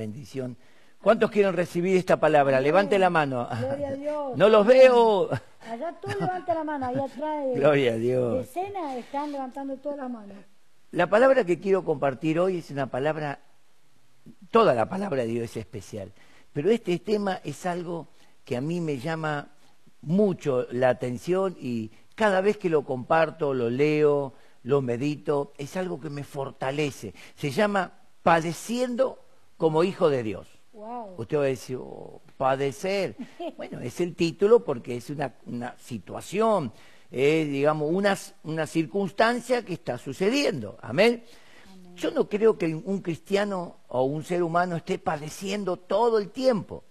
bendición. ¿Cuántos quieren recibir esta palabra? Levante la mano. Gloria a Dios. No los veo. Allá tú levanta la mano, ahí atrás de, Gloria a Dios. de escena están levantando todas las manos. La palabra que quiero compartir hoy es una palabra, toda la palabra de Dios es especial, pero este tema es algo que a mí me llama mucho la atención y cada vez que lo comparto, lo leo, lo medito, es algo que me fortalece. Se llama padeciendo como hijo de Dios. Wow. Usted va a decir, oh, padecer. Bueno, es el título porque es una, una situación, es, digamos, una, una circunstancia que está sucediendo. Amén. Yo no creo que un cristiano o un ser humano esté padeciendo todo el tiempo.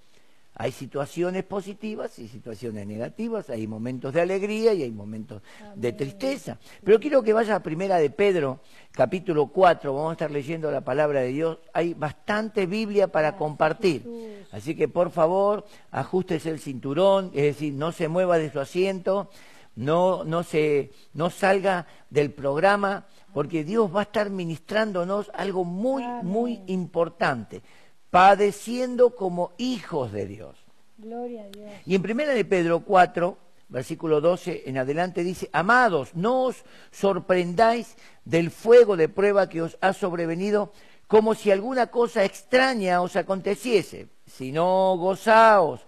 Hay situaciones positivas y situaciones negativas, hay momentos de alegría y hay momentos de tristeza. Pero quiero que vaya a Primera de Pedro, capítulo 4, vamos a estar leyendo la palabra de Dios. Hay bastante Biblia para compartir. Así que por favor, ajustese el cinturón, es decir, no se mueva de su asiento, no, no, se, no salga del programa, porque Dios va a estar ministrándonos algo muy, muy importante padeciendo como hijos de Dios. Gloria a Dios. Y en primera de Pedro 4, versículo 12 en adelante dice, amados, no os sorprendáis del fuego de prueba que os ha sobrevenido como si alguna cosa extraña os aconteciese, sino gozaos,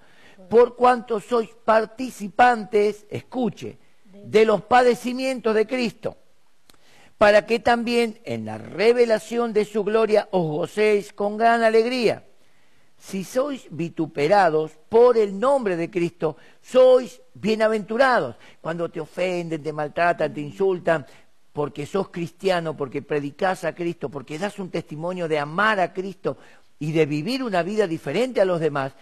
por cuanto sois participantes, escuche, de los padecimientos de Cristo, para que también en la revelación de su gloria os gocéis con gran alegría. Si sois vituperados por el nombre de Cristo, sois bienaventurados. Cuando te ofenden, te maltratan, te insultan, porque sos cristiano, porque predicas a Cristo, porque das un testimonio de amar a Cristo y de vivir una vida diferente a los demás,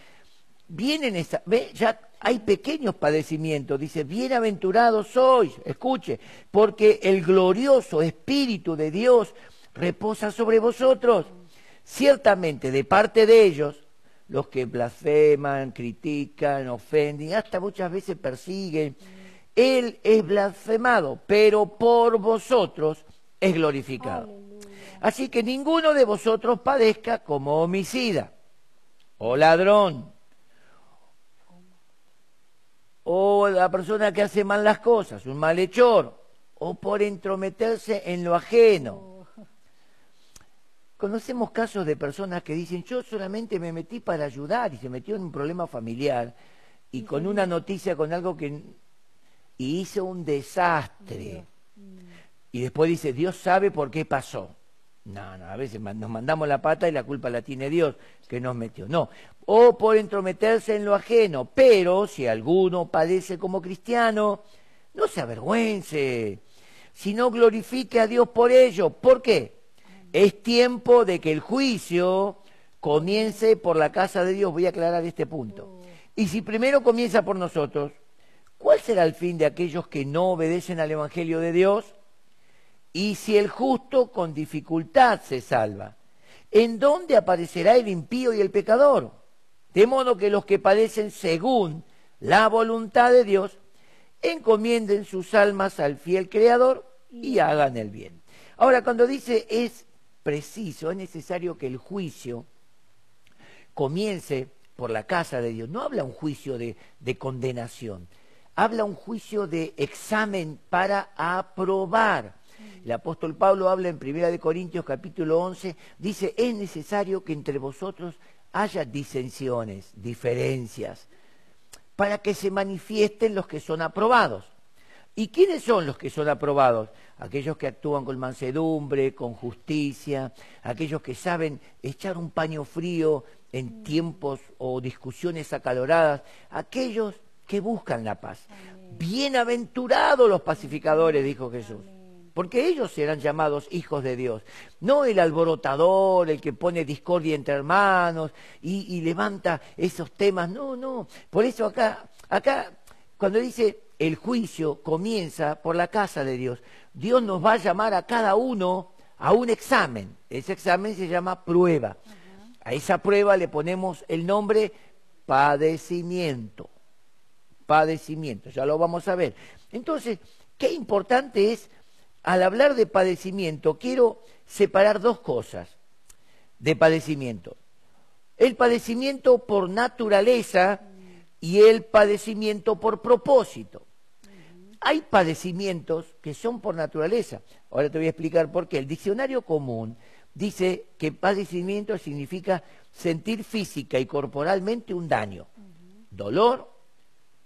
vienen esa, ve, ya hay pequeños padecimientos, dice, bienaventurados sois, escuche, porque el glorioso Espíritu de Dios reposa sobre vosotros. Ciertamente, de parte de ellos, los que blasfeman, critican, ofenden, hasta muchas veces persiguen, Él es blasfemado, pero por vosotros es glorificado. Así que ninguno de vosotros padezca como homicida, o ladrón, o la persona que hace mal las cosas, un malhechor, o por entrometerse en lo ajeno. Conocemos casos de personas que dicen, yo solamente me metí para ayudar y se metió en un problema familiar y con una noticia, con algo que... y hizo un desastre. Y después dice, Dios sabe por qué pasó. No, no, a veces nos mandamos la pata y la culpa la tiene Dios que nos metió. No, o por entrometerse en lo ajeno. Pero si alguno padece como cristiano, no se avergüence, sino glorifique a Dios por ello. ¿Por qué? Es tiempo de que el juicio comience por la casa de Dios. Voy a aclarar este punto. Y si primero comienza por nosotros, ¿cuál será el fin de aquellos que no obedecen al Evangelio de Dios? Y si el justo con dificultad se salva, ¿en dónde aparecerá el impío y el pecador? De modo que los que padecen según la voluntad de Dios, encomienden sus almas al fiel Creador y hagan el bien. Ahora, cuando dice es preciso, es necesario que el juicio comience por la casa de Dios. No habla un juicio de, de condenación, habla un juicio de examen para aprobar. El apóstol Pablo habla en 1 Corintios capítulo 11, dice, es necesario que entre vosotros haya disensiones, diferencias, para que se manifiesten los que son aprobados. ¿Y quiénes son los que son aprobados? Aquellos que actúan con mansedumbre, con justicia, aquellos que saben echar un paño frío en tiempos o discusiones acaloradas, aquellos que buscan la paz. Bienaventurados los pacificadores, dijo Jesús porque ellos serán llamados hijos de Dios. No el alborotador, el que pone discordia entre hermanos y, y, levanta esos temas. No, no. Por eso acá, acá, cuando dice el juicio comienza por la casa de Dios, Dios nos va a llamar a cada uno a un examen. Ese examen se llama prueba. A esa prueba le ponemos el nombre padecimiento. Padecimiento, ya lo vamos a ver. Entonces, qué importante es al hablar de padecimiento, quiero separar dos cosas de padecimiento. el padecimiento por naturaleza y el padecimiento por propósito. Hay padecimientos que son por naturaleza. Ahora te voy a explicar por qué. El diccionario común dice que padecimiento significa sentir física y corporalmente un daño, dolor,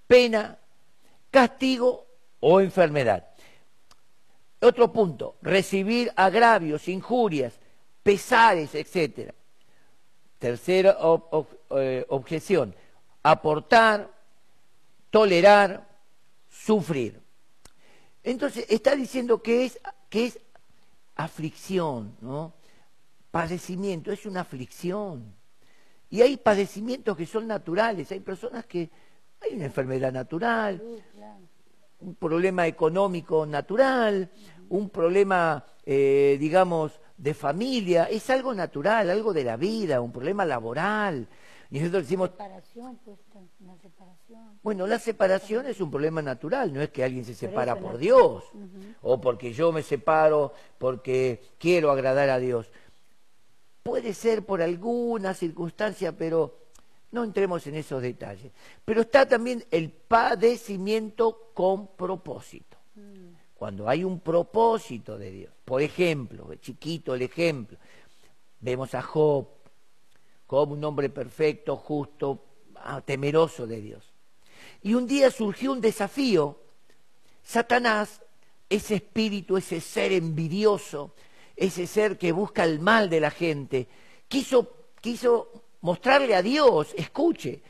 pena, castigo o enfermedad. Otro punto, recibir agravios, injurias, pesares, etc. Tercera eh, objeción, aportar, tolerar, sufrir. Entonces, está diciendo que es, que es aflicción, ¿no? Padecimiento, es una aflicción. Y hay padecimientos que son naturales, hay personas que hay una enfermedad natural, un problema económico natural, un problema, eh, digamos, de familia, es algo natural, algo de la vida, un problema laboral. Y nosotros decimos... Separación, pues, una separación. Bueno, la separación es un problema natural, no es que alguien se separa por, Dios, o porque yo me separo porque quiero agradar a Dios. Puede ser por alguna circunstancia, pero no entremos en esos detalles. Pero está también el padecimiento con propósito. Cuando hay un propósito de Dios. Por ejemplo, chiquito el ejemplo, vemos a Job, como un hombre perfecto, justo, ah, temeroso de Dios. Y un día surgió un desafío. Satanás, ese espíritu, ese ser envidioso, ese ser que busca el mal de la gente, quiso, quiso mostrarle a Dios, escuche,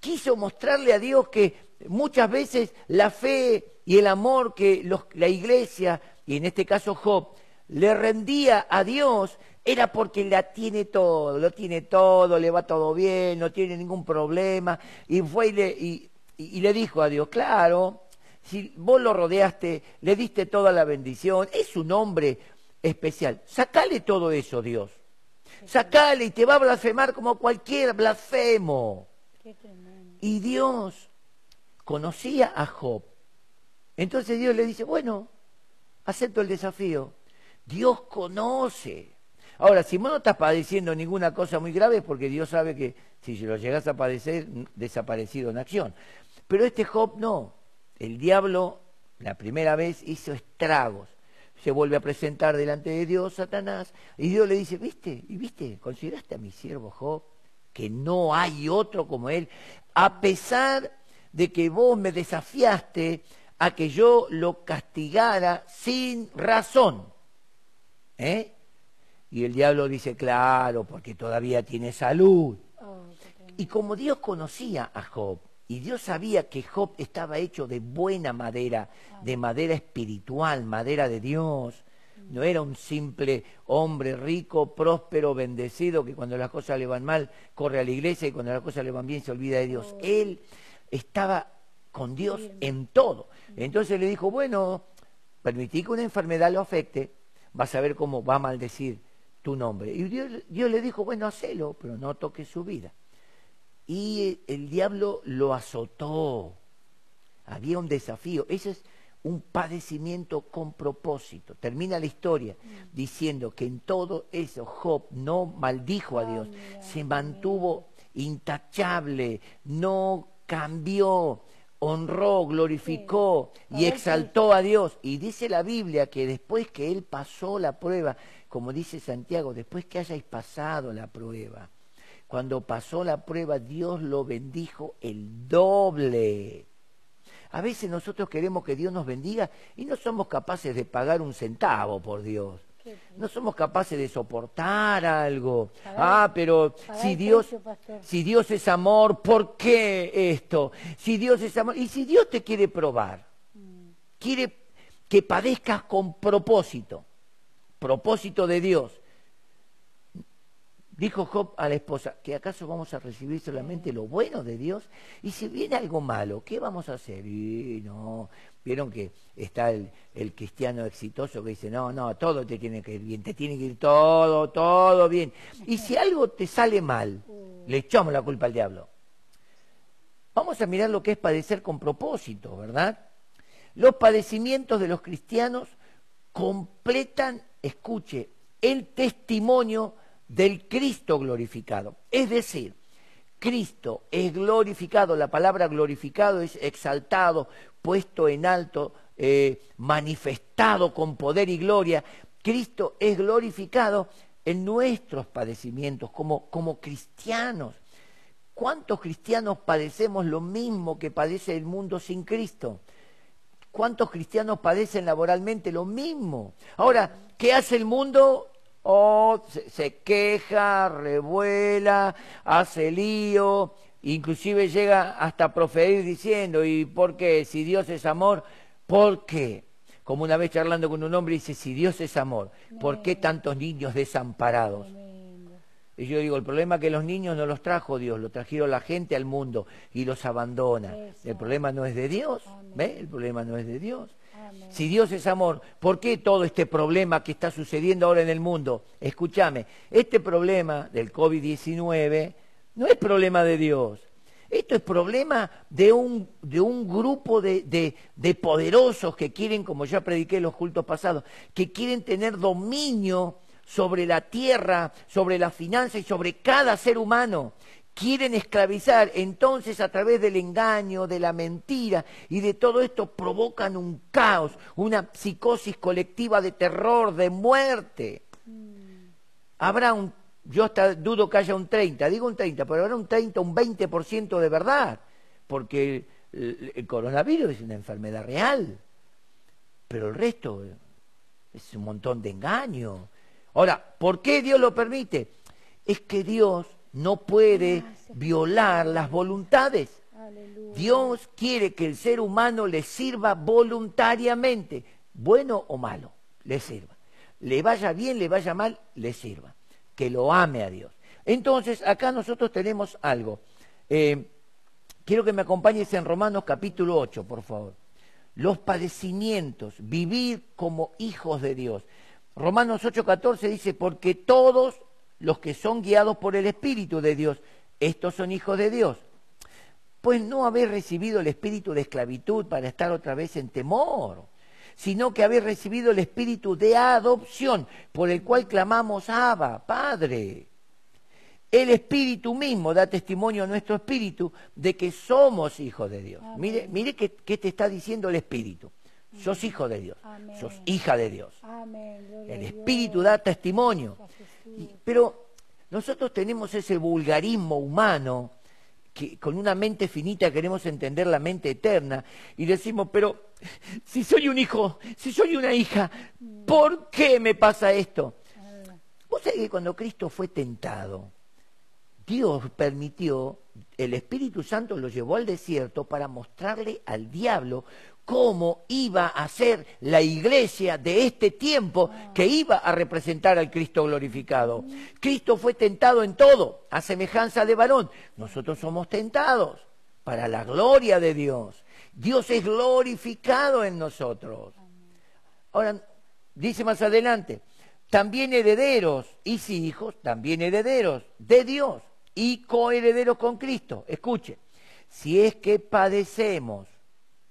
quiso mostrarle a Dios que muchas veces la fe y el amor que la iglesia, y en este caso Job, le rendía a Dios era porque la tiene todo, lo tiene todo, le va todo bien, no tiene ningún problema. Y fue y le, dijo a Dios, claro, si vos lo rodeaste, le diste toda la bendición, es un hombre especial. Sacale todo eso, Dios. Sacale y te va a blasfemar como cualquier blasfemo. Y Dios conocía a Job. Entonces Dios le dice, bueno, acepto el desafío. Dios conoce Ahora, si vos no estás padeciendo ninguna cosa muy grave es porque Dios sabe que si lo llegas a padecer, desaparecido en acción. Pero este Job no. El diablo, la primera vez, hizo estragos. Se vuelve a presentar delante de Dios, Satanás, y Dios le dice, ¿viste? ¿Y viste? ¿Consideraste a mi siervo Job? Que no hay otro como él. A pesar de que vos me desafiaste a que yo lo castigara sin razón. ¿Eh? Y el diablo dice, claro, porque todavía tiene salud. Oh, y como Dios conocía a Job, y Dios sabía que Job estaba hecho de buena madera, de madera espiritual, madera de Dios, no era un simple hombre rico, próspero, bendecido, que cuando las cosas le van mal corre a la iglesia y cuando las cosas le van bien se olvida de Dios. Oh. Él estaba con Dios en todo. Entonces le dijo, bueno, permití que una enfermedad lo afecte, vas a ver cómo va a maldecir tu nombre. Y Dios, le dijo, bueno, hacelo, pero no toques su vida. Y el diablo lo azotó. Había un desafío. Ese es un padecimiento con propósito. Termina la historia diciendo que en todo eso Job no maldijo a Dios, se mantuvo intachable, no cambió, honró, glorificó y exaltó a Dios. Y dice la Biblia que después que él pasó la prueba, como dice Santiago, después que hayáis pasado la prueba, cuando pasó la prueba, Dios lo bendijo el doble. A veces nosotros queremos que Dios nos bendiga y no somos capaces de pagar un centavo por Dios. No somos capaces de soportar algo. Ah, pero si Dios, si Dios es amor, ¿por qué esto? Si Dios es amor, y si Dios te quiere probar, mm. quiere que padezcas con propósito propósito de Dios. Dijo Job a la esposa, ¿que acaso vamos a recibir solamente lo bueno de Dios? Y si viene algo malo, ¿qué vamos a hacer? Y no, vieron que está el, cristiano exitoso que dice, no, no, todo te tiene que ir bien, te tiene que ir todo, todo bien. Y si algo te sale mal, le echamos la culpa al diablo. Vamos a mirar lo que es padecer con propósito, ¿verdad? Los padecimientos de los cristianos completan escuche, el testimonio del Cristo glorificado. Es decir, Cristo es glorificado, la palabra glorificado es exaltado, puesto en alto, eh, manifestado con poder y gloria. Cristo es glorificado en nuestros padecimientos como, como cristianos. ¿Cuántos cristianos padecemos lo mismo que padece el mundo sin Cristo? ¿Cuántos cristianos padecen laboralmente lo mismo? Ahora, ¿qué hace el mundo? Oh, se, queja, revuela, hace lío, inclusive llega hasta proferir diciendo, ¿y por qué? Si Dios es amor, ¿por qué? Como una vez charlando con un hombre dice, si Dios es amor, ¿por qué tantos niños desamparados? Y yo digo, el problema es que los niños no los trajo Dios, lo trajeron la gente al mundo y los abandona. El problema no es de Dios, ¿ve? El problema no es de Dios. Si Dios es amor, ¿por qué todo este problema que está sucediendo ahora en el mundo? Escúchame, este problema del COVID-19 no es problema de Dios. Esto es problema de un, de un grupo de, de, de poderosos que quieren, como ya prediqué en los cultos pasados, que quieren tener dominio sobre la tierra, sobre la finanza y sobre cada ser humano. Quieren esclavizar, entonces a través del engaño, de la mentira y de todo esto provocan un caos, una psicosis colectiva de terror, de muerte. Habrá un, yo hasta dudo que haya un 30, digo un 30, pero habrá un 30, un 20% de verdad, porque el, el coronavirus es una enfermedad real, pero el resto es un montón de engaño, Ahora, ¿por qué Dios lo permite? Es que Dios no puede violar las voluntades. Dios quiere que el ser humano le sirva voluntariamente, bueno o malo, le sirva. Le vaya bien, le vaya mal, le sirva. Que lo ame a Dios. Entonces, acá nosotros tenemos algo. Eh, quiero que me acompañes en Romanos capítulo 8, por favor. Los padecimientos, vivir como hijos de Dios. Romanos 8:14 dice, porque todos los que son guiados por el Espíritu de Dios, estos son hijos de Dios. Pues no habéis recibido el espíritu de esclavitud para estar otra vez en temor, sino que habéis recibido el espíritu de adopción, por el cual clamamos, Abba, Padre. El espíritu mismo da testimonio a nuestro espíritu de que somos hijos de Dios. Mire, mire qué te está diciendo el espíritu. Sos hijo de Dios, sos hija de Dios. El Espíritu da testimonio. Pero nosotros tenemos ese vulgarismo humano que con una mente finita queremos entender la mente eterna y decimos, pero si soy un hijo, si soy una hija, ¿por qué me pasa esto? Vos sabés que cuando Cristo fue tentado, Dios permitió, el Espíritu Santo lo llevó al desierto para mostrarle al diablo cómo iba a ser la iglesia de este tiempo que iba a representar al Cristo glorificado. Cristo fue tentado en todo, a semejanza de varón. Nosotros somos tentados para la gloria de Dios. Dios es glorificado en nosotros. Ahora, dice más adelante, también herederos, y si hijos, también herederos de Dios y coherederos con Cristo. Escuche, si es que padecemos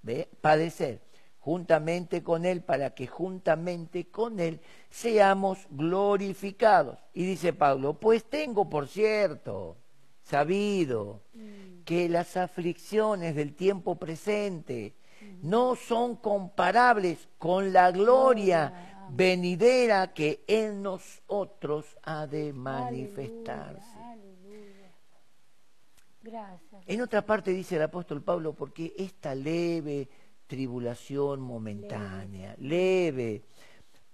¿ve? padecer juntamente con Él para que juntamente con Él seamos glorificados. Y dice Pablo, pues tengo por cierto, sabido, mm. que las aflicciones del tiempo presente mm. no son comparables con la gloria venidera que en nosotros ha de manifestarse. Gracias. En otra parte dice el apóstol Pablo, porque esta leve tribulación momentánea, leve.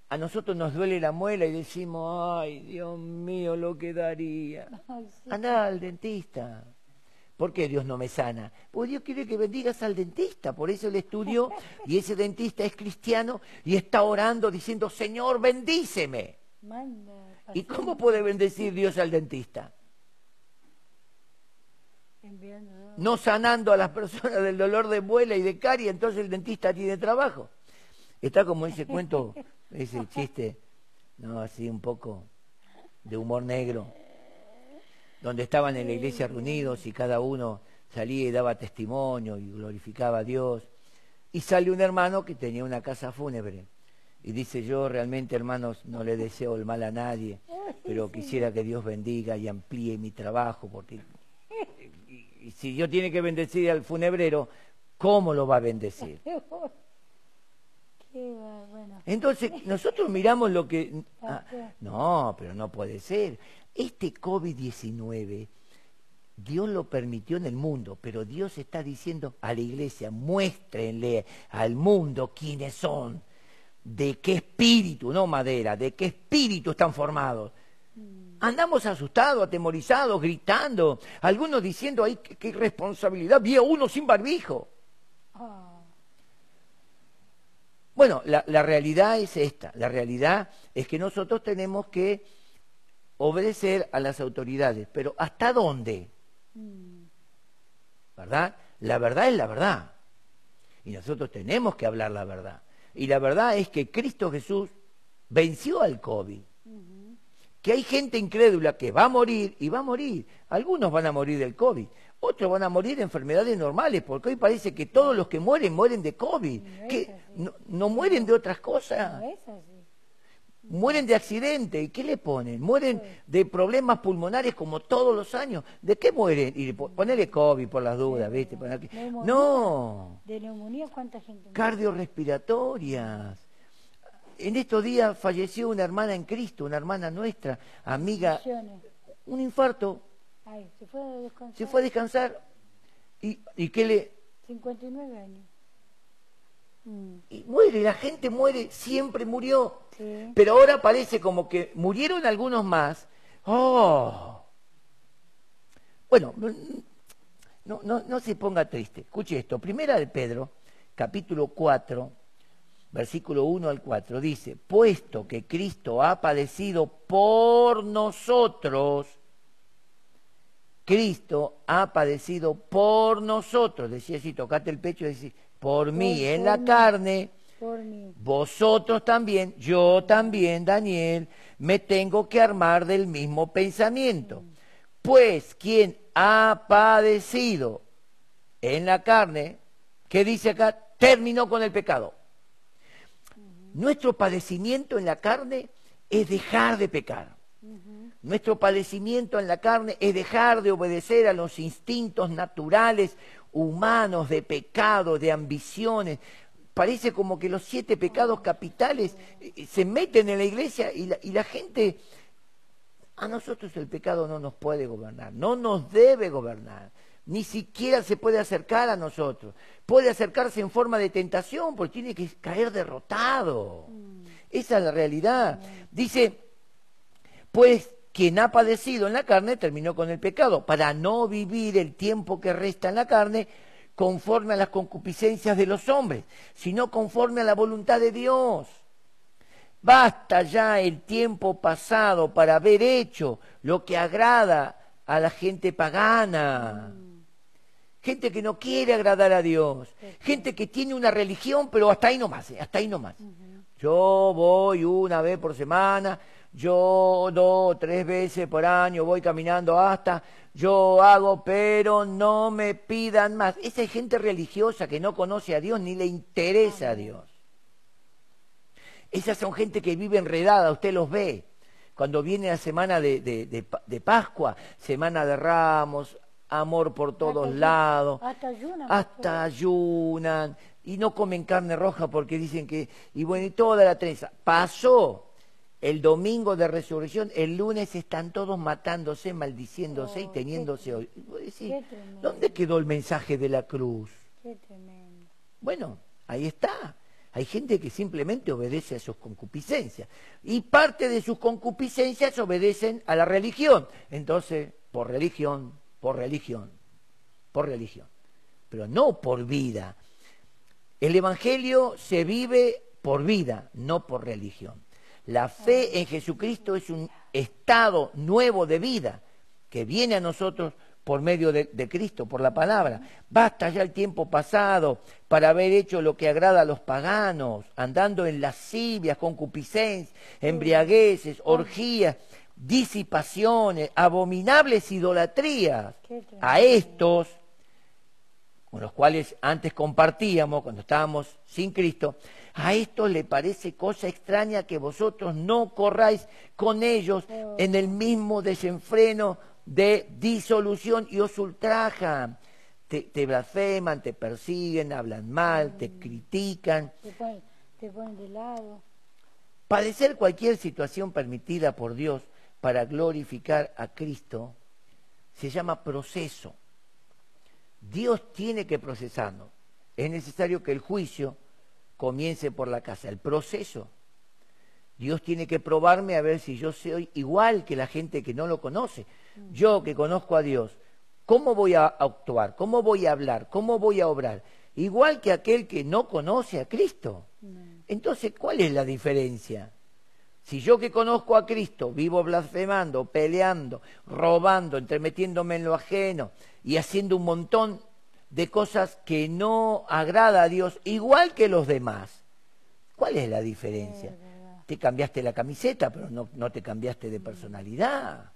A nosotros nos duele la muela y decimos, ay, Dios mío, lo que daría. Anda al dentista. ¿Por qué Dios no me sana? Pues Dios quiere que bendigas al dentista, por eso el estudio y ese dentista es cristiano y está orando diciendo, Señor, bendíceme. ¿Y cómo puede bendecir Dios al dentista? No sanando a las personas del dolor de muela y de carie, entonces el dentista tiene trabajo. Está como ese cuento, ese chiste, no, así un poco de humor negro, donde estaban en la iglesia reunidos y cada uno salía y daba testimonio y glorificaba a Dios. Y sale un hermano que tenía una casa fúnebre Y dice, yo realmente, hermanos, no le deseo el mal a nadie, pero quisiera que Dios bendiga y amplíe mi trabajo, porque y, si Dios tiene que bendecir al funebrero, ¿cómo lo va a bendecir? Entonces, nosotros miramos lo que... ah, no, pero no puede ser. Este COVID-19, Dios lo permitió en el mundo, pero Dios está diciendo a la iglesia, muéstrenle al mundo quiénes son, de qué espíritu, no madera, de qué espíritu están formados. Andamos asustados, atemorizados, gritando, algunos diciendo, ay, qué, qué irresponsabilidad, vi a uno sin barbijo. Bueno, la, realidad es esta. La realidad es que nosotros tenemos que obedecer a las autoridades. Pero ¿hasta dónde? ¿Verdad? La verdad es la verdad. Y nosotros tenemos que hablar la verdad. Y la verdad es que Cristo Jesús venció al COVID. Que hay gente incrédula que va a morir y va a morir. Algunos van a morir del COVID. Otros van a morir de enfermedades normales, porque hoy parece que todos los que mueren mueren de COVID. No Que no, no mueren de otras cosas. No. Mueren de accidente. ¿Y qué le ponen? Mueren de problemas pulmonares como todos los años. ¿De qué mueren? Y le po- ponele COVID por las dudas, ¿viste? Que-. No, De neumonía, ¿cuánta gente? cardiorrespiratorias. En estos días falleció una hermana en Cristo, una hermana nuestra, amiga, un infarto, Ay, se fue a descansar. se fue a descansar. ¿Y, y qué le...? 59 años. Mm, Y muere, la gente muere, siempre murió. sí. Pero ahora parece como que murieron algunos más. ¡Oh! Bueno, no, no, no se ponga triste. Escuche esto. Primera de Pedro, capítulo 4, versículo 1 al 4, dice, puesto que Cristo ha padecido por nosotros, Cristo ha padecido por nosotros. Decía así, tocate el pecho y decir, por mí Por- en la mí. carne Por mí. vosotros también, yo también, Daniel, me tengo que armar del mismo pensamiento. Pues quien ha padecido en la carne, ¿qué dice acá? Terminó con el pecado. Nuestro padecimiento en la carne es dejar de pecar. Nuestro padecimiento en la carne es dejar de obedecer a los instintos naturales humanos de pecado, de ambiciones. Parece como que los siete pecados capitales eh, se meten en la iglesia y la, y la gente... A nosotros el pecado no nos puede gobernar, no nos debe gobernar, ni siquiera se puede acercar a nosotros. Puede acercarse en forma de tentación porque tiene que caer derrotado. Esa es la realidad. Dice, pues quien ha padecido en la carne terminó con el pecado, para no vivir el tiempo que resta en la carne conforme a las concupiscencias de los hombres, sino conforme a la voluntad de Dios. Basta ya el tiempo pasado para haber hecho lo que agrada a la gente pagana. Gente que no quiere agradar a Dios. Gente que tiene una religión, pero hasta ahí nomás, eh, hasta ahí nomás. Yo voy una vez por semana, yo dos, tres veces por año voy caminando hasta, yo hago, pero no me pidan más. Esa es gente religiosa que no conoce a Dios ni le interesa a Dios. Esas son gente que vive enredada, usted los ve. Cuando viene la semana de, de- de Pa- de Pascua, semana de Ramos, amor por todos Hasta- lados, Hasta ayunan. hasta ayunan y no comen carne roja porque dicen que, y bueno, y toda la trenza. Pasó el domingo de resurrección, el lunes están todos matándose, maldiciéndose y Oh, teniéndose qué- decís, qué. ¿Dónde quedó el mensaje de la cruz? Qué tremendo. Bueno, ahí está. Hay gente que simplemente obedece a sus concupiscencias. Y parte de sus concupiscencias obedecen a la religión. Entonces, por religión, por religión, por religión. Pero no por vida. El Evangelio se vive por vida, no por religión. La fe en Jesucristo es un estado nuevo de vida que viene a nosotros por medio de, Cristo, por la palabra. Basta ya el tiempo pasado para haber hecho lo que agrada a los paganos, andando en lascivias, concupiscencias, embriagueces, orgías, disipaciones, abominables idolatrías. A estos con los cuales antes compartíamos cuando estábamos sin Cristo, a estos le parece cosa extraña que vosotros no corráis con ellos en el mismo desenfreno de disolución y os ultrajan. Te, te blasfeman, te persiguen, hablan mal, te critican. Te ponen, te ponen de lado. Padecer cualquier situación permitida por Dios para glorificar a Cristo se llama proceso. Dios tiene que procesarnos. Es necesario que el juicio comience por la casa, el proceso. Dios tiene que probarme a ver si yo soy igual que la gente que no lo conoce. Yo que conozco a Dios, ¿cómo voy a actuar? ¿Cómo voy a hablar? ¿Cómo voy a obrar? Igual que aquel que no conoce a Cristo. Entonces, ¿cuál es la diferencia? Si yo que conozco a Cristo vivo blasfemando, peleando, robando, entremetiéndome en lo ajeno y haciendo un montón de cosas que no agrada a Dios, igual que los demás, ¿cuál es la diferencia? Te cambiaste la camiseta, pero no, no te cambiaste de personalidad.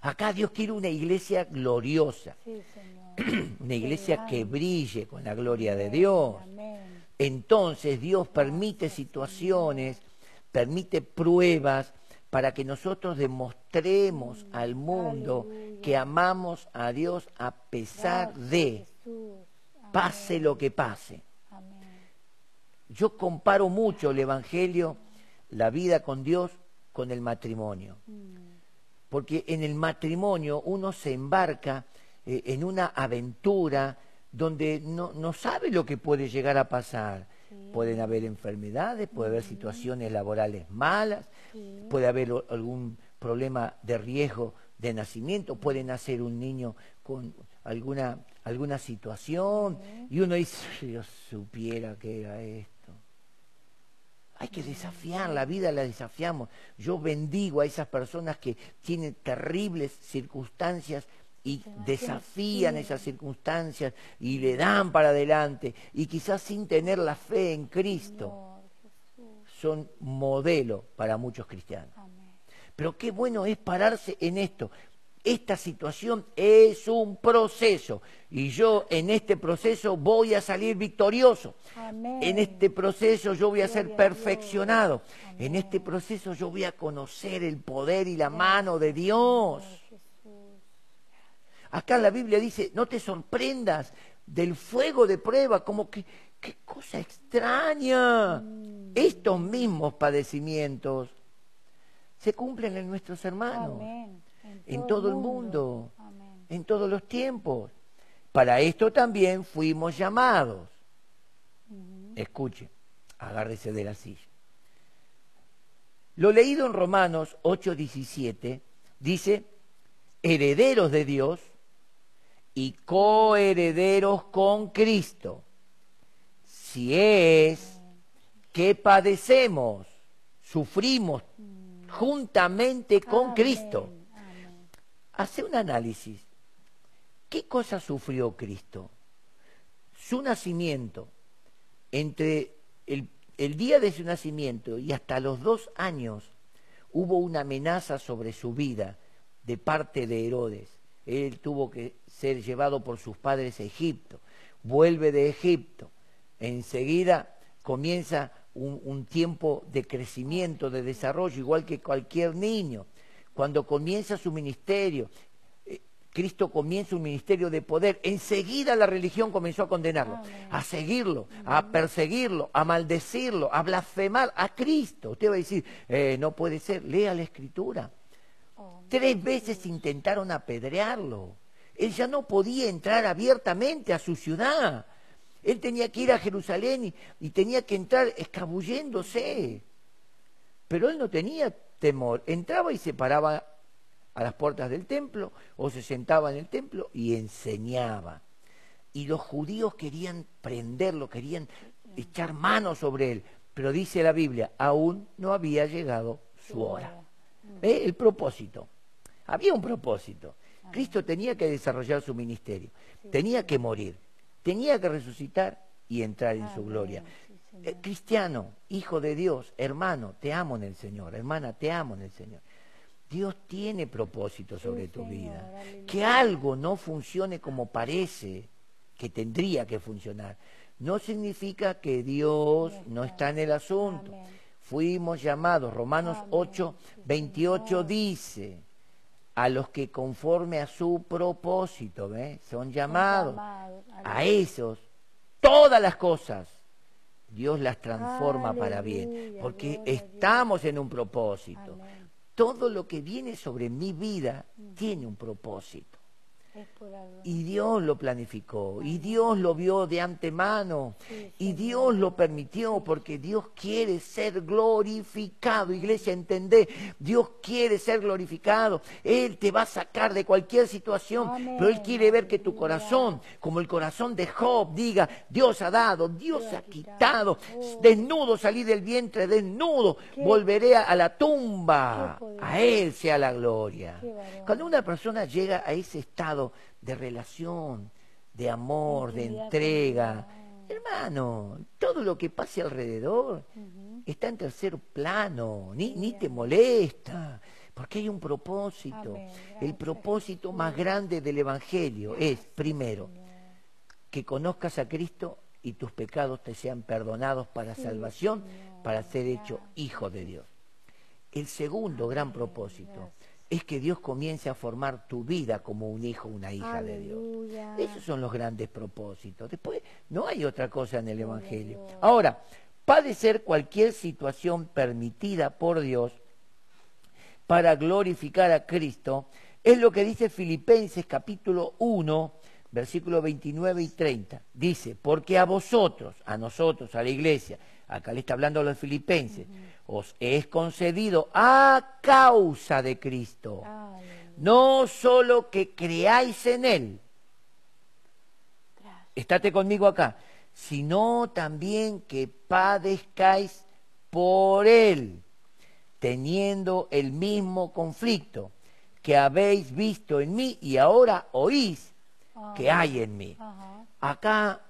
Acá Dios quiere una iglesia gloriosa, Sí, Señor. una iglesia que brille con la gloria de Dios. Entonces Dios permite situaciones, permite pruebas para que nosotros demostremos al mundo que amamos a Dios a pesar de, pase lo que pase. Yo comparo mucho el Evangelio, la vida con Dios, con el matrimonio. Mm. Porque en el matrimonio uno se embarca eh, en una aventura donde no, no sabe lo que puede llegar a pasar. Pueden haber enfermedades, puede haber situaciones laborales malas, Sí. puede haber algún problema de riesgo de nacimiento, puede nacer un niño con alguna, alguna situación y uno dice, "Si yo supiera que era esto. Hay que desafiar, la vida la desafiamos. Yo bendigo a esas personas que tienen terribles circunstancias y desafían esas circunstancias y le dan para adelante y quizás sin tener la fe en Cristo son modelo para muchos cristianos. Pero qué bueno es pararse en esto. Esta situación es un proceso y yo en este proceso voy a salir victorioso. Amén. En este proceso yo voy a ser perfeccionado. En este proceso yo voy a conocer el poder y la mano de Dios. Acá la Biblia dice, no te sorprendas del fuego de prueba, como que, qué cosa extraña. Estos mismos padecimientos se cumplen en nuestros hermanos, Amén. en todo el mundo, Amén. en todos los tiempos. Para esto también fuimos llamados. Escuche, agárrese de la silla. Lo leído en Romanos 8:17 dice, herederos de Dios y coherederos con Cristo. Si es que padecemos, sufrimos juntamente con. Cristo. Hace un análisis. ¿Qué cosa sufrió Cristo? Su nacimiento, entre el, el día de su nacimiento y hasta los dos años, hubo una amenaza sobre su vida de parte de Herodes. Él tuvo que ser llevado por sus padres a Egipto. Vuelve de Egipto. Enseguida comienza un, un tiempo de crecimiento, de desarrollo, igual que cualquier niño. Cuando comienza su ministerio, eh, Cristo comienza un ministerio de poder, enseguida la religión comenzó a condenarlo, Amén. a seguirlo, a perseguirlo, a maldecirlo, a blasfemar a Cristo. Usted va a decir, eh, no puede ser, lea la escritura. Tres veces intentaron apedrearlo. Él ya no podía entrar abiertamente a su ciudad. Él tenía que ir a Jerusalén y, y tenía que entrar escabulléndose. Pero él no tenía temor. Entraba y se paraba a las puertas del templo o se sentaba en el templo y enseñaba. Y los judíos querían prenderlo, querían echar mano sobre él. Pero dice la Biblia, aún no había llegado su hora. ¿Ve? El propósito. Había un propósito. Cristo tenía que desarrollar su ministerio, tenía que morir, tenía que resucitar y entrar en su gloria. Eh, cristiano, hijo de Dios, hermano, te amo en el Señor, hermana, te amo en el Señor. Dios tiene propósito sobre Sí, tu Señor, vida. aleluya. Que algo no funcione como parece que tendría que funcionar. No significa que Dios no está en el asunto. Amén. Fuimos llamados, Romanos Amén. 8, Sí, 28 Señor. dice, a los que conforme a su propósito. Son llamados. A esos, todas las cosas, Dios las transforma para bien, porque gloria estamos en un propósito. Amén. Todo lo que viene sobre mi vida tiene un propósito. Y Dios lo planificó, y Dios lo vio de antemano, Sí, y. Dios lo permitió porque Dios quiere ser glorificado. Iglesia, entendé, Dios quiere ser glorificado. Él te va a sacar de cualquier situación, Amén. pero Él quiere ver que tu corazón, como el corazón de Job, diga, Dios ha dado, Dios Dios ha quitado, quitado. Oh. desnudo salí del vientre, desnudo, Qué- volveré a la tumba. A Él sea la gloria. Cuando una persona llega a ese estado de relación, de amor, de entrega, hermano, todo lo que pase alrededor está en tercer plano, ni, ni te molesta, porque hay un propósito. Amén. El propósito más grande del Evangelio es, primero, que conozcas a Cristo y tus pecados te sean perdonados para salvación, para ser hecho hijo de Dios. El segundo gran propósito. Es que Dios comience a formar tu vida como un hijo una hija de Dios. Esos son los grandes propósitos. Después, no hay otra cosa en el Evangelio. Ahora, padecer cualquier situación permitida por Dios para glorificar a Cristo es lo que dice Filipenses capítulo 1, versículos 29 y 30. Dice, porque a vosotros, a nosotros, a la iglesia, acá le está hablando a los filipenses, os es concedido a causa de Cristo. Aleluya. No solo que creáis en Él, Gracias. estate conmigo acá, sino también que padezcáis por Él, teniendo el mismo conflicto que habéis visto en mí y ahora oís que hay en mí. Ajá. Acá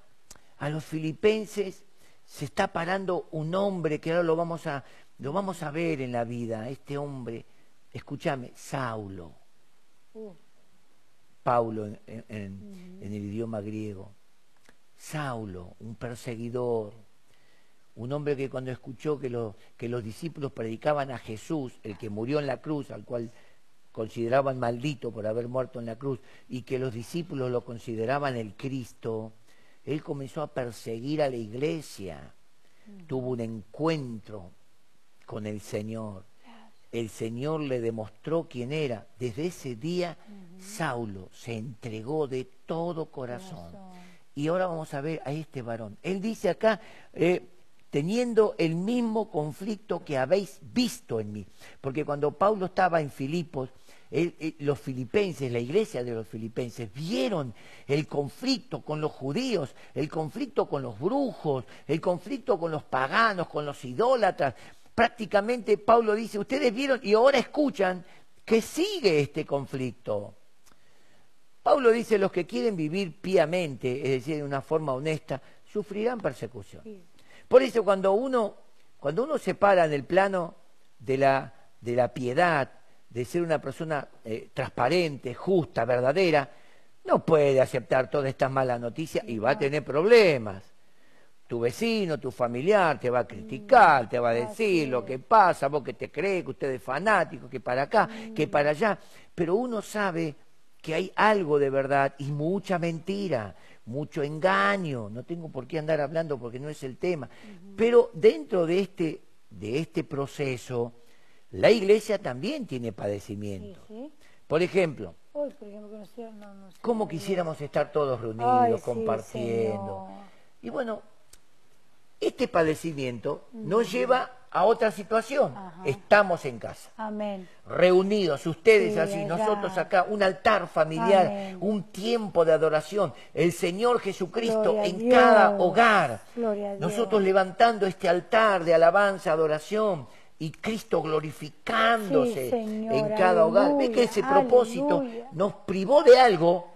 a los filipenses se está parando un hombre que ahora lo vamos a, lo vamos a ver en la vida, este hombre, escúchame, Saulo. Uh, Paulo en, en- en el idioma griego. Saulo, un perseguidor, un hombre que cuando escuchó que, lo- que los discípulos predicaban a Jesús, el que murió en la cruz, al cual consideraban maldito por haber muerto en la cruz, y que los discípulos lo consideraban el Cristo, él comenzó a perseguir a la iglesia, tuvo un encuentro con el Señor el Señor le demostró quién era. Desde ese día, Saulo se entregó de todo corazón. Corazón. Y ahora vamos a ver a este varón. Él dice acá, eh, teniendo el mismo conflicto que habéis visto en mí. Porque cuando Pablo estaba en Filipos, él- eh, los filipenses, la iglesia de los filipenses, vieron el conflicto con los judíos, el conflicto con los brujos, el conflicto con los paganos, con los idólatras. Prácticamente Pablo dice, ustedes vieron y ahora escuchan que sigue este conflicto. Pablo dice, los que quieren vivir piamente, es decir, de una forma honesta, sufrirán persecución. Por eso cuando uno, cuando uno se para en el plano de la, de la piedad, de ser una persona eh, transparente, justa, verdadera, no puede aceptar todas estas malas noticias y va a tener problemas. Tu vecino, tu familiar te va a criticar, te va a decir lo que pasa, vos que te crees, que usted es fanático, que para acá, que para allá. Pero uno sabe que hay algo de verdad y mucha mentira, mucho engaño. No tengo por qué andar hablando porque no es el tema. Pero dentro de este, de este proceso, la iglesia también tiene padecimiento. sí. Por ejemplo, Hoy, por ejemplo, conocieron, no, no sé. ¿cómo quisiéramos estar todos reunidos, Ay, compartiendo? Y bueno, este padecimiento nos lleva a otra situación. Ajá. Estamos en casa, Amén. reunidos, ustedes Sí, así, nosotros acá, un altar familiar, Amén. un tiempo de adoración, el Señor Jesucristo Gloria en cada hogar. Nosotros levantando este altar de alabanza, adoración. Y Cristo glorificándose Sí, Señor, en cada hogar. Ve que aleluya, ese propósito nos privó de algo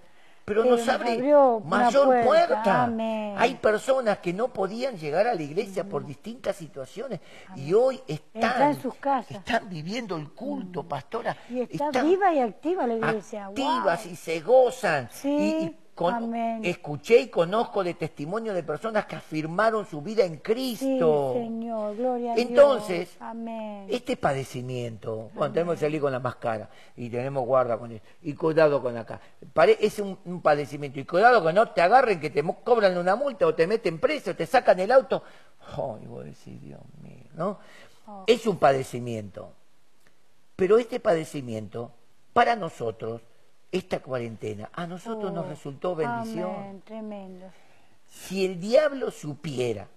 pero nos abre mayor puerta. Hay personas que no podían llegar a la iglesia por distintas situaciones y hoy están, Está en sus casas. están viviendo el culto, pastora. Y está Están viva y activa la iglesia. activas Wow. y se gozan. Sí, Y- y con- amén. escuché y conozco de testimonio de personas que afirmaron su vida en Sí, Cristo. Señor, gloria a Entonces, Dios. Amén. Este padecimiento, bueno, tenemos que salir con la máscara y tenemos guarda con eso, y cuidado con acá. Es un, un padecimiento, y cuidado que no te agarren, que te cobran una multa o te meten preso, te sacan el auto. Oh, y vos decís, Dios mío, ¿no? Oh. Es un padecimiento. Pero este padecimiento, para nosotros, esta cuarentena, a nosotros nos resultó bendición. Amén, tremendo. Si el diablo supiera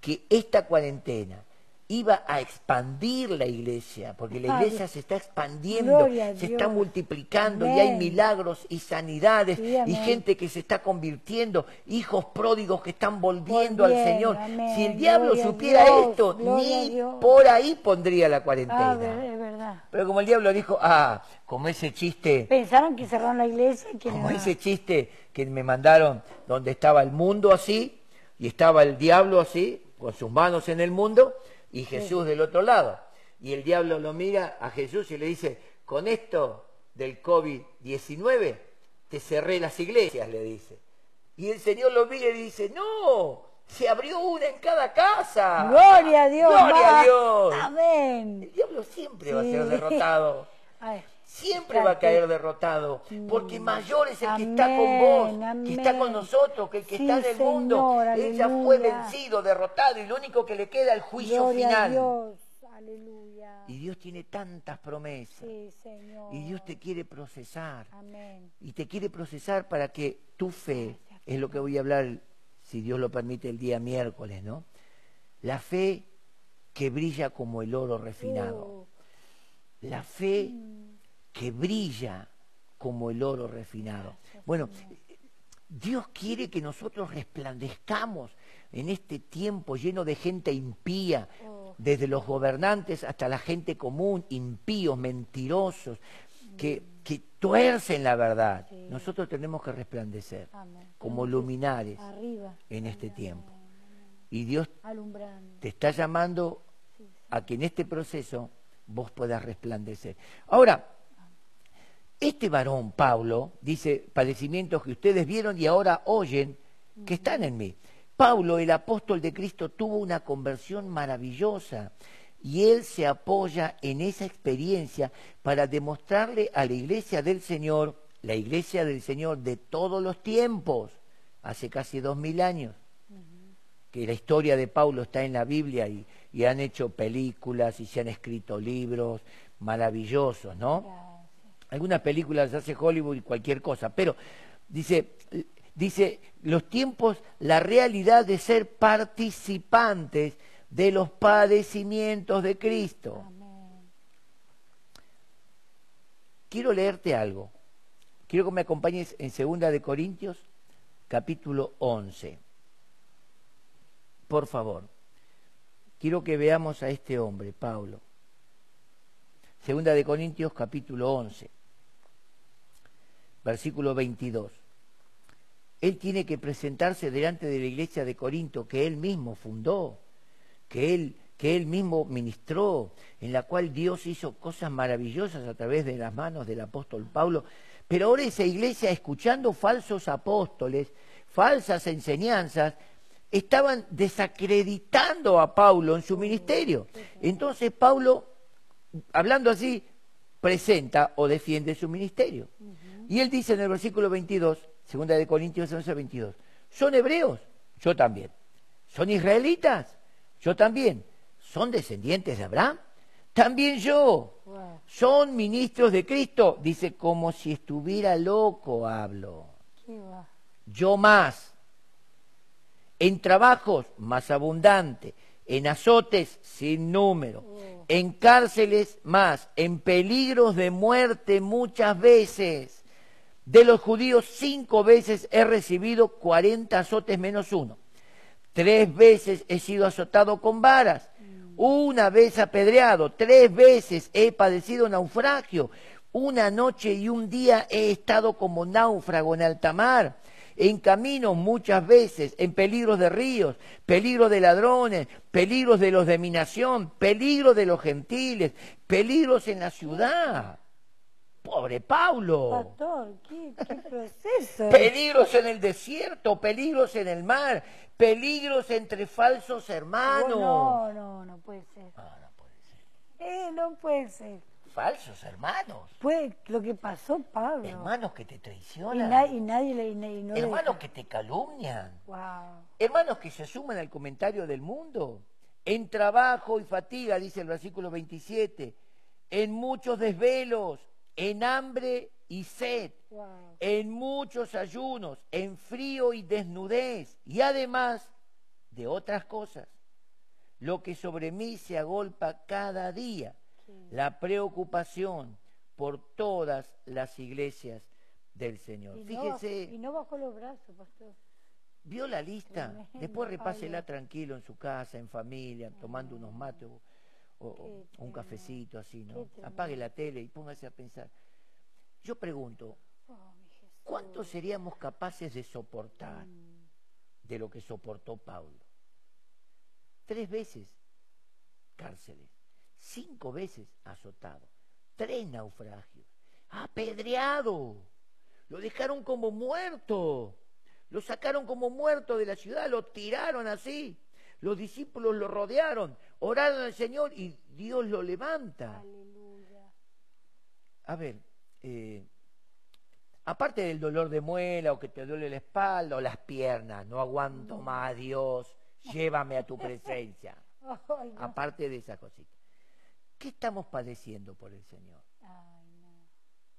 que esta cuarentena iba a expandir la iglesia, porque la Ay, iglesia se está expandiendo, se está multiplicando y hay milagros y sanidades Sí, y gente que se está convirtiendo, hijos pródigos que están volviendo al Señor. amén. Si el diablo Gloria supiera Dios, esto, ni por ahí pondría la Ah, cuarentena. ver- es verdad. Pero como el diablo dijo, ah, como ese chiste Pensaron que cerraron la iglesia que como no. ese chiste que me mandaron donde estaba el mundo así y estaba el diablo así, con sus manos en el mundo y Jesús del otro lado. Y el diablo lo mira a Jesús y le dice, con esto del COVID-19 te cerré las iglesias, le dice. Y el Señor lo mira y le dice, no, se abrió una en cada casa. Gloria a Dios. Gloria a Dios. Amén. El diablo siempre va a ser derrotado. Ay, Siempre va a caer derrotado, porque mayor es el que está con vos, Amén, que está con nosotros, que el que Sí, está en el mundo. Él ya fue vencido, derrotado, y lo único que le queda es el juicio Gloria a final. Dios. Aleluya. Y Dios tiene tantas promesas, Sí, Señor. y Dios te quiere procesar, Amén. y te quiere procesar para que tu fe, es lo que voy a hablar, si Dios lo permite, el día miércoles, ¿no? La fe que brilla como el oro refinado. Oh, la fe que brilla como el oro refinado. Bueno, Dios quiere que nosotros resplandezcamos en este tiempo lleno de gente impía, Oh. desde los gobernantes hasta la gente común, impíos, mentirosos, que, que tuercen la verdad. Nosotros tenemos que resplandecer como luminares en este tiempo. Y Dios te está llamando a que en este proceso vos puedas resplandecer. Ahora, este varón, Pablo, dice, padecimientos que ustedes vieron y ahora oyen que están en mí. Pablo, el apóstol de Cristo, tuvo una conversión maravillosa y él se apoya en esa experiencia para demostrarle a la iglesia del Señor, la iglesia del Señor de todos los tiempos, hace casi dos mil años, que la historia de Pablo está en la Biblia y, y han hecho películas y se han escrito libros maravillosos, ¿no? Algunas películas hace Hollywood y cualquier cosa, pero dice, dice los tiempos, la realidad de ser participantes de los padecimientos de Cristo. Amén. Quiero leerte algo. Quiero que me acompañes en Segunda de Corintios, capítulo 11. Por favor. Quiero que veamos a este hombre, Pablo. Segunda de Corintios, capítulo 11, versículo 22. Él tiene que presentarse delante de la iglesia de Corinto que él mismo fundó, que él, que él mismo ministró, en la cual Dios hizo cosas maravillosas a través de las manos del apóstol Pablo. Pero ahora esa iglesia, escuchando falsos apóstoles, falsas enseñanzas, estaban desacreditando a Pablo en su ministerio. Entonces Pablo, hablando así, presenta o defiende su ministerio. Y él dice en el versículo 22, segunda de Corintios 11, 22, ¿son hebreos? Yo también. ¿Son israelitas? Yo también. ¿Son descendientes de Abraham? También yo. Wow. ¿Son ministros de Cristo? Dice, como si estuviera loco hablo. Yo más. En trabajos más abundante. En azotes sin número. En cárceles más. En peligros de muerte muchas veces. De los judíos cinco veces he recibido cuarenta azotes menos uno. Tres veces he sido azotado con varas. Una vez apedreado. Tres veces he padecido naufragio. Una noche y un día he estado como náufrago en alta mar, en caminos muchas veces, en peligros de ríos, peligros de ladrones, peligros de los de mi nación, peligros de los gentiles, peligros en la ciudad. Pobre Pablo. Pastor, ¿qué, qué proceso? Peligros en el desierto, peligros en el mar, peligros entre falsos hermanos. No, no, no puede ser. Ah, no puede ser. Eh, no puede ser. Falsos hermanos. Fue lo que pasó, Pablo. Hermanos que te y, traicionan. na- y nadie le... Y, na- y no le- hermanos que te calumnian. Wow. Hermanos que se suman al comentario del mundo. En trabajo y fatiga, dice el versículo 27. En muchos desvelos, en hambre y sed. Wow. en muchos ayunos, en frío y desnudez, y además de otras cosas, lo que sobre mí se agolpa cada día, la preocupación por todas las iglesias del Señor. Y no, Fíjese, y no bajó los brazos, pastor. vio la lista, Tremendo, después repásela tranquilo en su casa, en familia, tomando unos mates o, o un cafecito así, ¿no? Apague la tele y póngase a pensar. Yo pregunto, Oh. ¿Cuánto seríamos capaces de soportar Mm. de lo que soportó Pablo? Tres veces cárceles, cinco veces azotado, tres naufragios, apedreado, lo dejaron como muerto, lo sacaron como muerto de la ciudad, lo tiraron así, los discípulos lo rodearon, oraron al Señor y Dios lo levanta. Aleluya. A ver, eh, aparte del dolor de muela o que te duele la espalda o las piernas, no aguanto más, Dios, llévame a tu presencia. No. Aparte de esa cosita. ¿Qué estamos padeciendo por el Señor? Ay, no.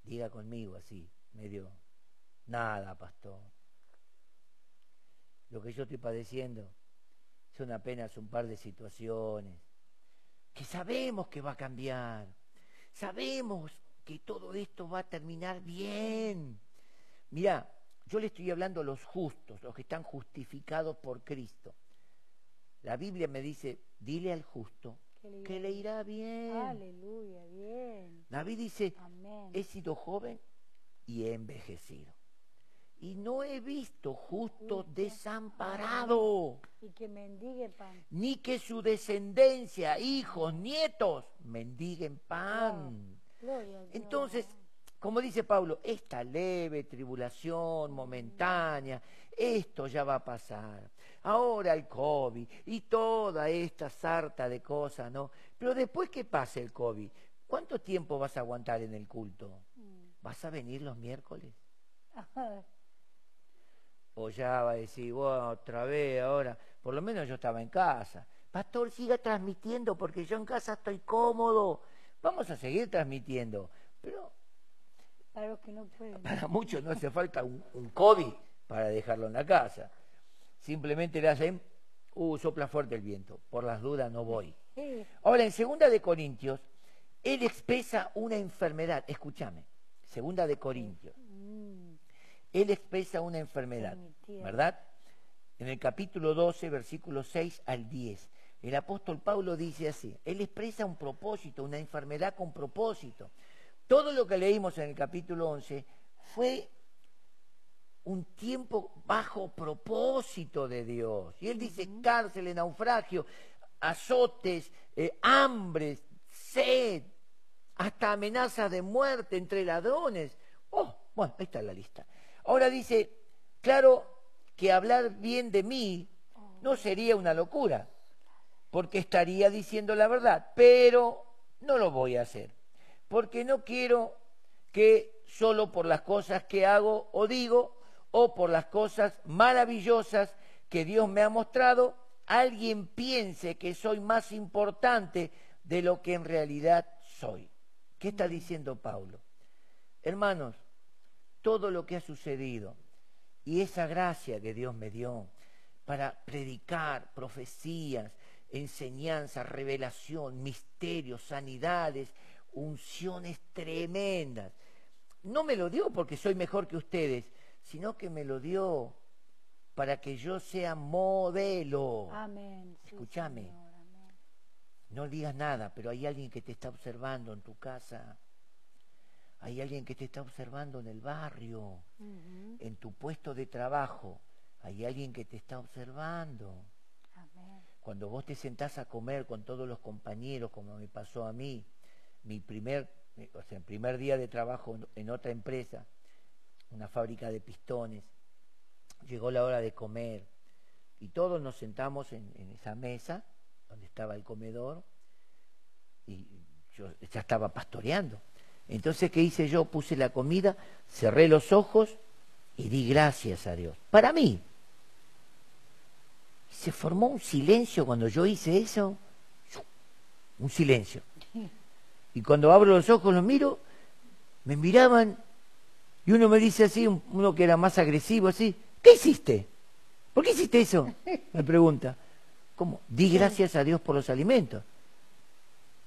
Diga conmigo así, medio, nada, pastor. Lo que yo estoy padeciendo son apenas un par de situaciones que sabemos que va a cambiar. Sabemos que todo esto va a terminar bien. Mirá, yo le estoy hablando a los justos, los que están justificados por Cristo. La Biblia me dice, dile al justo Que le que irá le irá bien. Aleluya, bien. David dice, Amén. he sido joven y he envejecido. Y no he visto justo desamparado, Y que mendigue pan. ni que su descendencia, hijos, nietos, mendiguen pan. Entonces, como dice Pablo, esta leve tribulación momentánea, esto ya va a pasar. Ahora el COVID y toda esta sarta de cosas, ¿no? Pero después que pase el COVID, ¿cuánto tiempo vas a aguantar en el culto? Mm. ¿Vas a venir los miércoles? O ya va a decir, "Bueno, otra vez ahora, por lo menos yo estaba en casa. Pastor, siga transmitiendo porque yo en casa estoy cómodo. Vamos a seguir transmitiendo. Pero Para los que no pueden. para muchos no hace falta un, un COVID para dejarlo en la casa. Simplemente le hacen, uh, sopla fuerte el viento. Por las dudas no voy. Ahora, en Segunda de Corintios, él expresa una enfermedad. Escúchame. Segunda de Corintios. Él expresa una enfermedad. ¿verdad? En el capítulo 12, versículos 6 al 10. El apóstol Pablo dice así, él expresa un propósito, una enfermedad con propósito. Todo lo que leímos en el capítulo 11 fue un tiempo bajo propósito de Dios. Y él dice cárceles, naufragio, azotes, eh, hambres, sed, hasta amenazas de muerte entre ladrones. Oh, bueno, ahí está la lista. Ahora dice, claro que hablar bien de mí no sería una locura, porque estaría diciendo la verdad, pero no lo voy a hacer, porque no quiero que solo por las cosas que hago o digo, o por las cosas maravillosas que Dios me ha mostrado, alguien piense que soy más importante de lo que en realidad soy. ¿Qué está diciendo Pablo? Hermanos, todo lo que ha sucedido y esa gracia que Dios me dio para predicar profecías, enseñanzas, revelación, misterios, sanidades, unciones tremendas. No me lo dio porque soy mejor que ustedes, sino que me lo dio para que yo sea modelo. Amén. Sí, Escúchame. Señor, amén. No digas nada, pero hay alguien que te está observando en tu casa. Hay alguien que te está observando en el barrio, en tu puesto de trabajo, hay alguien que te está observando. Amén. Cuando vos te sentás a comer con todos los compañeros, como me pasó a mí, mi primer, o sea, el primer día de trabajo en- en otra empresa, una fábrica de pistones, llegó la hora de comer y todos nos sentamos en, en esa mesa donde estaba el comedor y yo ya estaba pastoreando. Entonces, ¿qué hice yo? Puse la comida, cerré los ojos y di gracias a Dios. Para mí, se formó un silencio cuando yo hice eso. Un silencio. Y cuando abro los ojos, los miro, me miraban y uno me dice así, un- uno que era más agresivo, así, ¿qué hiciste? ¿Por qué hiciste eso? Me pregunta. ¿Cómo? Di gracias a Dios por los alimentos.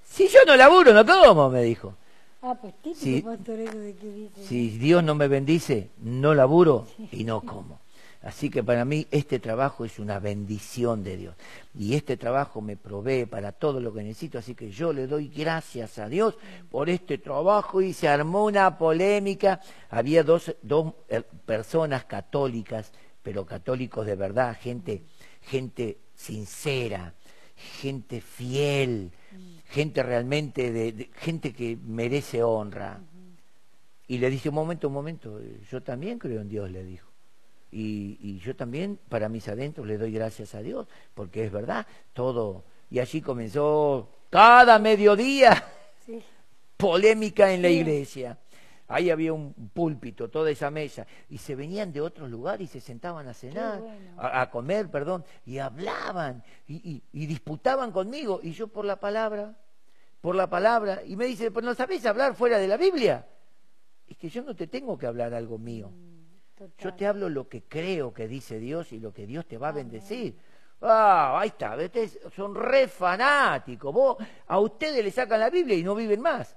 Si yo no laburo, no como, me dijo. Ah, pues típico pastorero de que dice. Si Dios no me bendice, no laburo y no como. Así que para mí este trabajo es una bendición de Dios. Y este trabajo me provee para todo lo que necesito. Así que yo le doy gracias a Dios por este trabajo. Y se armó una polémica. Había dos, dos eh, personas católicas, pero católicos de verdad, gente, gente sincera, gente fiel, gente realmente, de, de- gente que merece honra. Y le dije, un momento, un momento, yo también creo en Dios, le dijo. Y, y yo también, para mis adentros, le doy gracias a Dios, porque es verdad, todo. Y allí comenzó cada mediodía Sí. polémica en la iglesia. Ahí había un púlpito, toda esa mesa, y se venían de otros lugares y se sentaban a cenar, bueno. a, a comer, perdón, y hablaban y, y- y disputaban conmigo, y yo por la palabra, por la palabra, y me dice, pues no sabés hablar fuera de la Biblia. Es que yo no te tengo que hablar algo mío. Mm, Yo te hablo lo que creo que dice Dios y lo que Dios te va a bendecir. Ah, ahí está, ustedes son re fanáticos. Vos, a ustedes le sacan la Biblia y no viven más.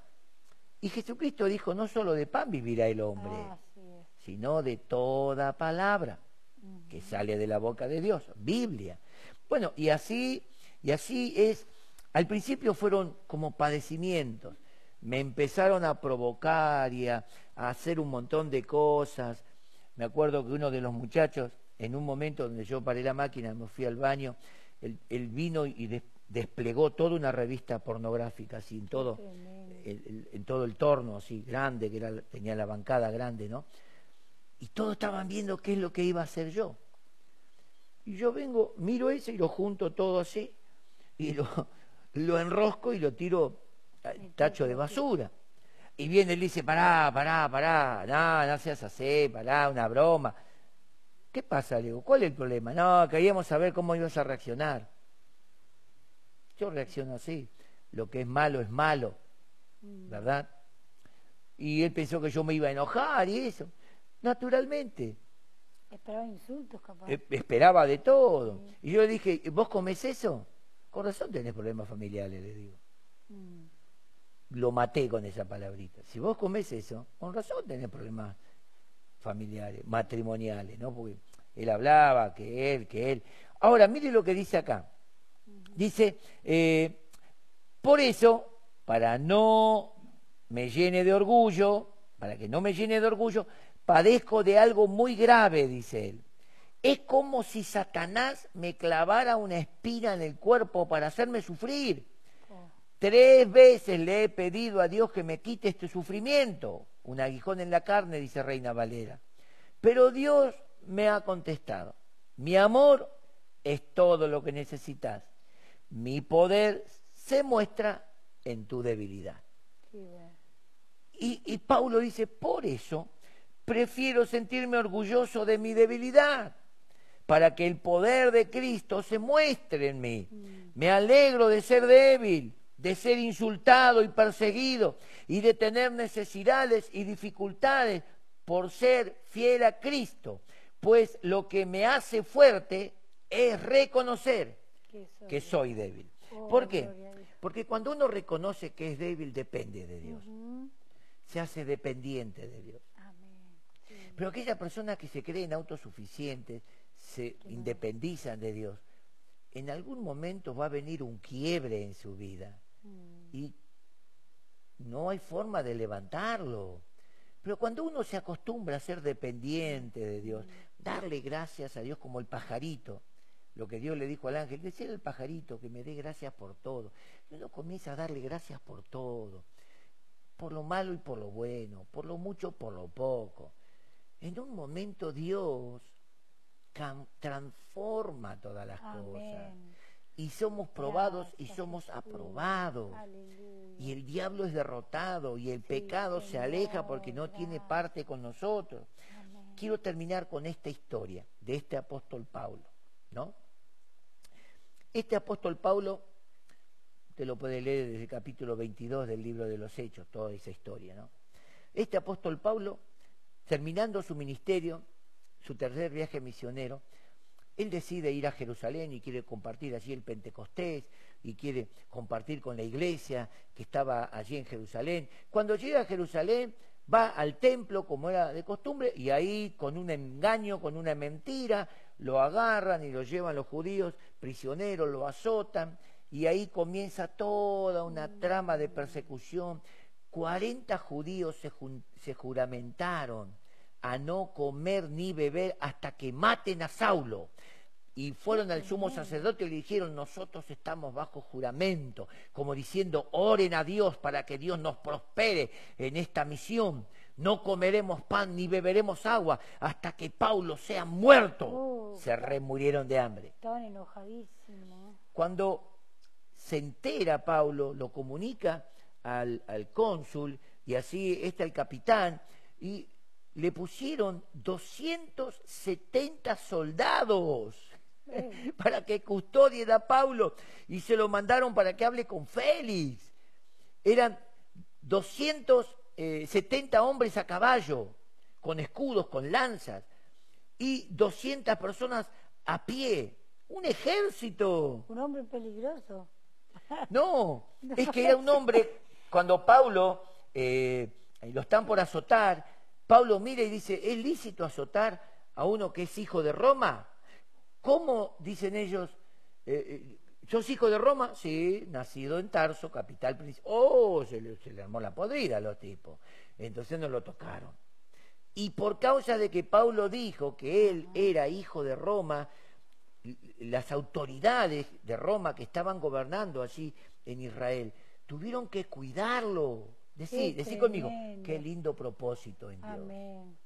Y Jesucristo dijo, no solo de pan vivirá el hombre, Ah, sino de toda palabra que sale de la boca de Dios, Biblia. Bueno, y así, y así es. Al principio fueron como padecimientos. Me empezaron a provocar y a, a hacer un montón de cosas. Me acuerdo que uno de los muchachos, en un momento donde yo paré la máquina, me fui al baño, él, él vino y des- desplegó toda una revista pornográfica, en todo, Tremendo. El- en todo el torno, así grande, que era, tenía la bancada grande, ¿no? Y todos estaban viendo qué es lo que iba a hacer yo. Y yo vengo, miro ese y lo junto todo así, y lo, lo enrosco y lo tiro al tacho de basura. Y viene él y dice, pará, pará, pará, no, no seas así, pará, una broma. ¿Qué pasa? Le digo, ¿cuál es el problema? No, queríamos saber cómo ibas a reaccionar. Yo reacciono así. Lo que es malo es malo. ¿Verdad? Y él pensó que yo me iba a enojar y eso. Naturalmente, Esperaba insultos, capaz. e- esperaba de todo. Y yo le dije, ¿vos comés eso? Con razón tenés problemas familiares, le digo. Mm. Lo maté con esa palabrita. Si vos comés eso, con razón tenés problemas familiares, matrimoniales, ¿no? Porque él hablaba, que él, que él. Ahora, mire lo que dice acá. Dice, eh, por eso, para no me llene de orgullo, para que no me llene de orgullo, padezco de algo muy grave, dice él. Es como si Satanás me clavara una espina en el cuerpo para hacerme sufrir. Tres veces le he pedido a Dios que me quite este sufrimiento. Un aguijón en la carne, dice Reina Valera. Pero Dios me ha contestado. Mi amor es todo lo que necesitas. Mi poder se muestra en tu debilidad. Y, y Paulo dice, por eso prefiero sentirme orgulloso de mi debilidad, para que el poder de Cristo se muestre en mí. Me alegro de ser débil, de ser insultado y perseguido, y de tener necesidades y dificultades por ser fiel a Cristo, pues lo que me hace fuerte es reconocer Que soy. débil. Oh, ¿Por qué? Porque cuando uno reconoce que es débil, depende de Dios se hace dependiente de Dios. Amén. Sí. Pero aquellas personas que se creen autosuficientes, se independizan de Dios, en algún momento va a venir un quiebre en su vida Mm. y no hay forma de levantarlo. Pero cuando uno se acostumbra a ser dependiente de Dios, darle gracias a Dios como el pajarito, lo que Dios le dijo al ángel, decir al pajarito que me dé gracias por todo. Y uno comienza a darle gracias por todo, por lo malo y por lo bueno, por lo mucho, por lo poco. En un momento Dios transforma todas las cosas. Y somos probados y somos Jesús. aprobados. Aleluya. Y el diablo es derrotado y el pecado se aleja porque no tiene parte con nosotros. Amén. Quiero terminar con esta historia de este apóstol Pablo, ¿no? Este apóstol Pablo, te lo puede leer desde el capítulo 22 del libro de los Hechos, toda esa historia, ¿no? Este apóstol Pablo, terminando su ministerio, su tercer viaje misionero, él decide ir a Jerusalén y quiere compartir allí el Pentecostés y quiere compartir con la iglesia que estaba allí en Jerusalén. Cuando llega a Jerusalén, va al templo como era de costumbre y ahí con un engaño, con una mentira, lo agarran y lo llevan los judíos prisioneros, lo azotan y ahí comienza toda una trama de persecución. 40 judíos se, se juramentaron a no comer ni beber hasta que maten a Saulo. Y fueron al sumo sacerdote y le dijeron, nosotros estamos bajo juramento, como diciendo, oren a Dios para que Dios nos prospere en esta misión. No comeremos pan ni beberemos agua hasta que Paulo sea muerto. Oh, Se remurieron de hambre. Estaban enojadísimos. Cuando se entera Pablo, lo comunica al, al cónsul y así está el capitán y le pusieron 270 soldados Eh, para que custodien a Pablo y se lo mandaron para que hable con Félix. Eran 270 hombres a caballo, con escudos, con lanzas, y 200 personas a pie. Un ejército. un hombre peligroso. No, es que era un hombre, cuando Pablo eh, lo están por azotar, Pablo mira y dice, ¿es lícito azotar a uno que es hijo de Roma? ¿Cómo, dicen ellos, eh, eh, ¿sos hijo de Roma? Sí, nacido en Tarso, capital principal. Oh, se le, se le armó la podrida a los tipos. Entonces no lo tocaron. Y por causa de que Pablo dijo que él era hijo de Roma, las autoridades de Roma que estaban gobernando allí en Israel tuvieron que cuidarlo. Decí, Qué decí conmigo, qué lindo propósito en Dios. Amén.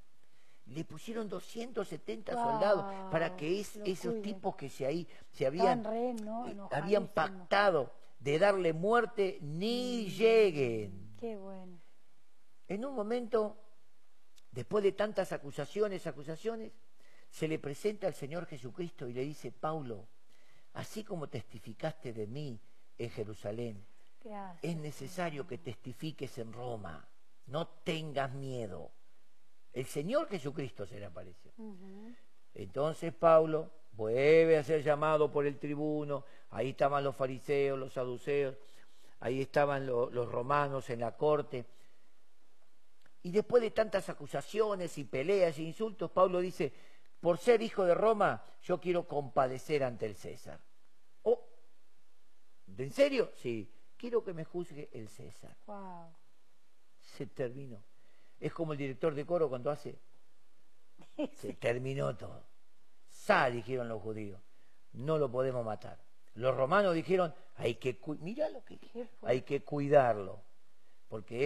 Le pusieron 270 Guau, soldados para que es- esos tipos que se ahí se habían, re, ¿no? eh, habían pactado de darle muerte ni lleguen. Qué bueno. En un momento, después de tantas acusaciones, acusaciones, se le presenta al Señor Jesucristo y le dice, Paulo, así como testificaste de mí en Jerusalén, Gracias. es necesario que testifiques en Roma. No tengas miedo. El Señor Jesucristo se le apareció. Entonces Pablo vuelve a ser llamado por el tribuno, ahí estaban los fariseos, los saduceos, ahí estaban lo- los romanos en la corte. Y después de tantas acusaciones y peleas e insultos, Pablo dice, por ser hijo de Roma, yo quiero compadecer ante el César. Oh, ¿en serio? Sí, quiero que me juzgue el César. Wow. Se terminó. Es como el director de coro cuando hace se terminó todo. Sa, dijeron los judíos, no lo podemos matar. Los romanos dijeron, hay que, mirá lo que hay que cuidarlo, porque